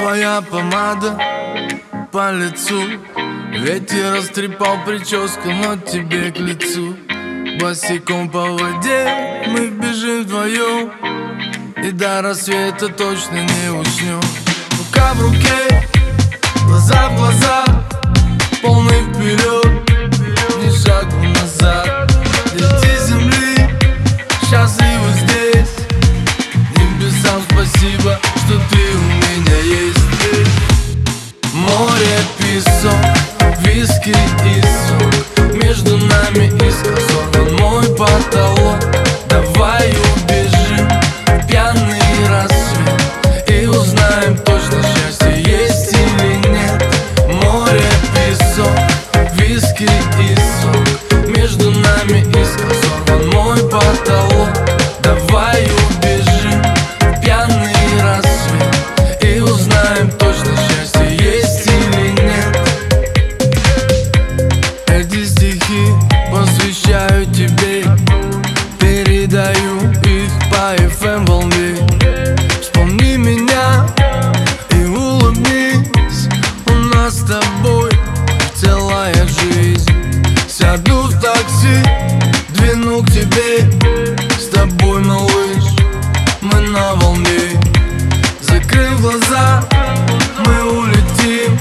Твоя помада по лицу. Ветер растрепал прическу, но тебе к лицу. Босиком по воде мы бежим вдвоем. И до рассвета точно не уснем. Рука в руке, глаза в глаза песок, виски и сок. Между нами искра сорван мой потолок. Давай убежим в пьяный рассвет И узнаем точно счастье есть или нет. Море, песок, виски и сок Передаю их по FM волне. Вспомни меня и улыбнись У нас с тобой целая жизнь. Сяду в такси, двину к тебе С тобой, малыш, мы на волне. Закрыв глаза, мы улетим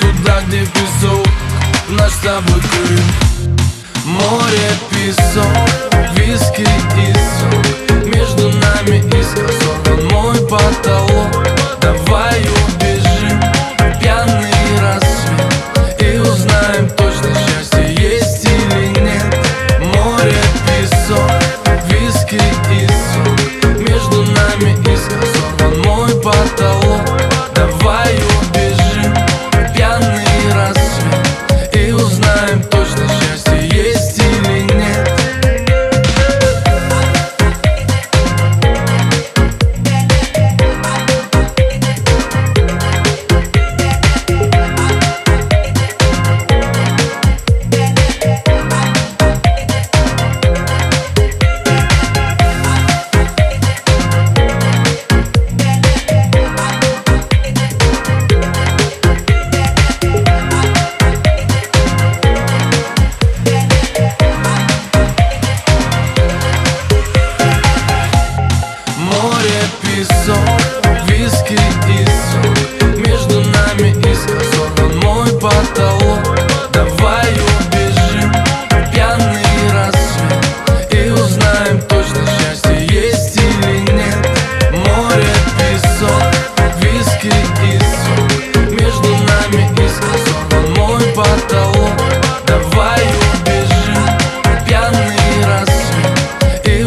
Туда, где песок, наш с тобой Крым Море, песок, виски и сок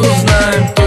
узнаю